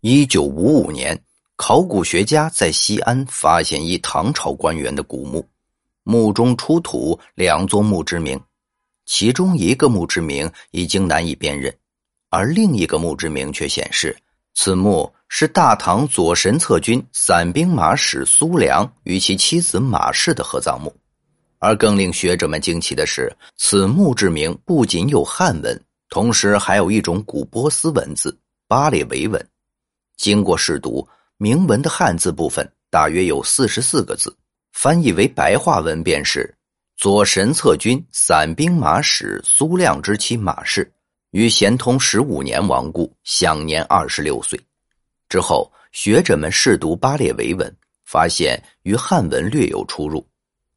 一九五五年，考古学家在西安发现一唐朝官员的古墓，墓中出土两座墓志铭，其中一个墓志铭已经难以辨认，而另一个墓志铭却显示此墓是大唐左神策军散兵马使苏良与其妻子马氏的合葬墓。而更令学者们惊奇的是，此墓志铭不仅有汉文，同时还有一种古波斯文字巴列维文。经过试读，铭文的汉字部分大约有四十四个字，翻译为白话文便是：左神策军散兵马使苏亮之妻马氏，于咸通十五年亡故，享年二十六岁。之后，学者们试读巴列维文，发现与汉文略有出入。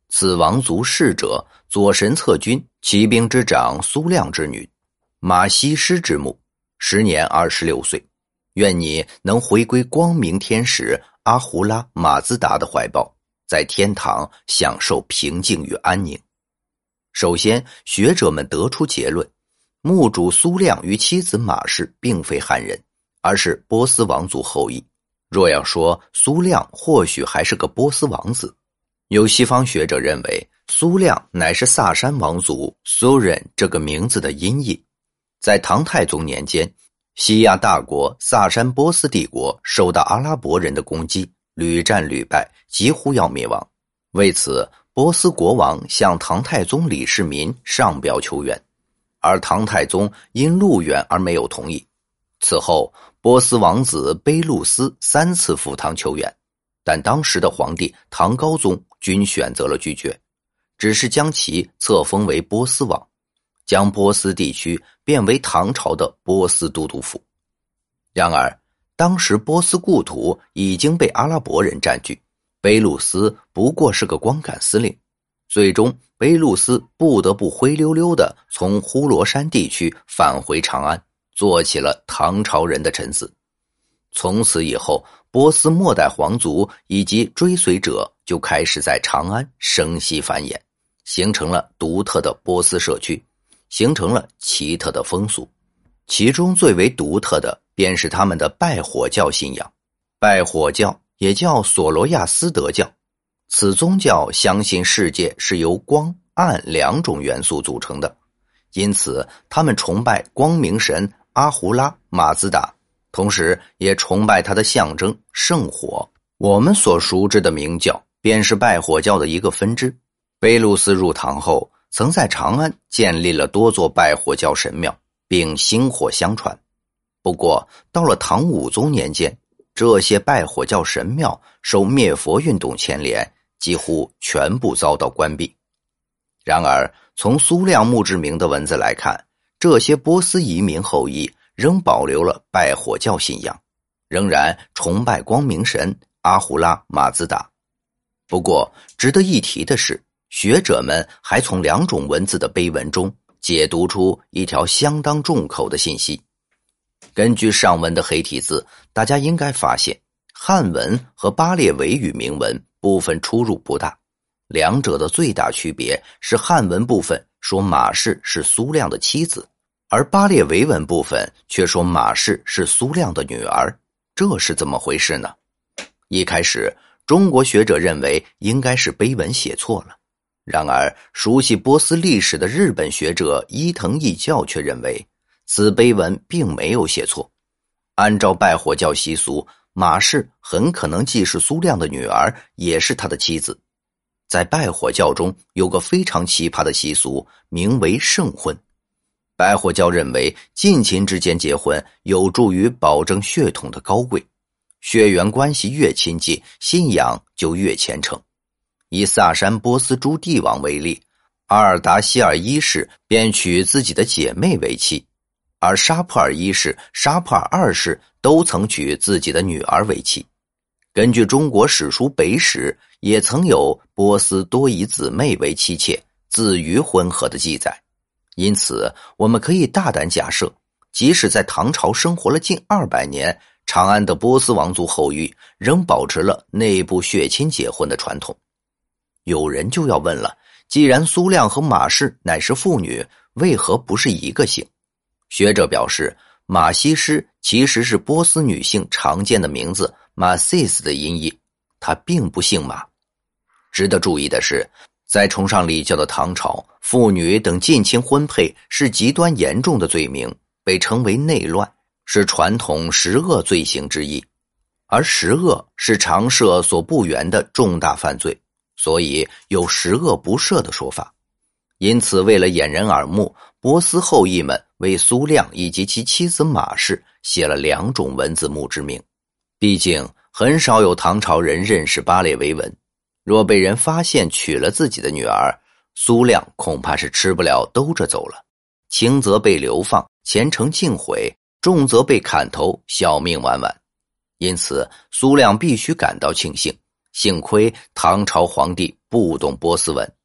此王族逝者，左神策军骑兵之长苏亮之女，马西施之墓，时年二十六岁。愿你能回归光明天使阿胡拉马兹达的怀抱，在天堂享受平静与安宁。首先，学者们得出结论：墓主苏亮与妻子马氏并非汉人，而是波斯王族后裔。若要说苏亮或许还是个波斯王子，有西方学者认为苏亮乃是萨珊王族苏人这个名字的音译。在唐太宗年间。西亚大国萨珊波斯帝国受到阿拉伯人的攻击，屡战屡败，几乎要灭亡。为此，波斯国王向唐太宗李世民上表求援，而唐太宗因路远而没有同意。此后，波斯王子卑路斯三次赴唐求援，但当时的皇帝唐高宗均选择了拒绝，只是将其册封为波斯王。将波斯地区变为唐朝的波斯都督府。然而，当时波斯故土已经被阿拉伯人占据，卑路斯不过是个光杆司令。最终，卑路斯不得不灰溜溜的从呼罗珊地区返回长安，做起了唐朝人的臣子。从此以后，波斯末代皇族以及追随者就开始在长安生息繁衍，形成了独特的波斯社区。形成了奇特的风俗，其中最为独特的便是他们的拜火教信仰。拜火教也叫索罗亚斯德教，此宗教相信世界是由光暗两种元素组成的，因此他们崇拜光明神阿胡拉马兹达，同时也崇拜他的象征圣火。我们所熟知的明教便是拜火教的一个分支。贝鲁斯入唐后。曾在长安建立了多座拜火教神庙，并薪火相传。不过，到了唐武宗年间，这些拜火教神庙受灭佛运动牵连，几乎全部遭到关闭。然而，从苏亮墓志铭的文字来看，这些波斯移民后裔仍保留了拜火教信仰，仍然崇拜光明神阿胡拉马兹达。不过，值得一提的是。学者们还从两种文字的碑文中解读出一条相当重口的信息。根据上文的黑体字，大家应该发现汉文和巴列维语铭文部分出入不大，两者的最大区别是汉文部分说马氏是苏亮的妻子，而巴列维文部分却说马氏是苏亮的女儿。这是怎么回事呢？一开始，中国学者认为应该是碑文写错了。然而，熟悉波斯历史的日本学者伊藤义教却认为，此碑文并没有写错。按照拜火教习俗，马氏很可能既是苏亮的女儿，也是他的妻子。在拜火教中有个非常奇葩的习俗，名为圣婚。拜火教认为，近亲之间结婚有助于保证血统的高贵，血缘关系越亲近，信仰就越虔诚。以萨珊波斯诸帝王为例，阿尔达希尔一世便娶自己的姐妹为妻，而沙普尔一世、沙普尔二世都曾娶自己的女儿为妻。根据中国史书《北史》，也曾有波斯多以姊妹为妻妾、子于婚合的记载。因此，我们可以大胆假设，即使在唐朝生活了近二百年，长安的波斯王族后裔仍保持了内部血亲结婚的传统。有人就要问了：既然苏亮和马氏乃是父女，为何不是一个姓？学者表示，马西施其实是波斯女性常见的名字马西斯的音译，她并不姓马。值得注意的是，在崇尚礼教的唐朝，妇女等近亲婚配是极端严重的罪名，被称为内乱，是传统十恶罪行之一。而十恶是常赦所不原的重大犯罪，所以有十恶不赦的说法。因此，为了掩人耳目，波斯后裔们为苏亮以及其妻子马氏写了两种文字墓志铭。毕竟，很少有唐朝人认识巴列维文。若被人发现娶了自己的女儿，苏亮恐怕是吃不了兜着走了。轻则被流放，前程尽毁；重则被砍头，小命晚晚。因此，苏亮必须感到庆幸，幸亏唐朝皇帝不懂波斯文。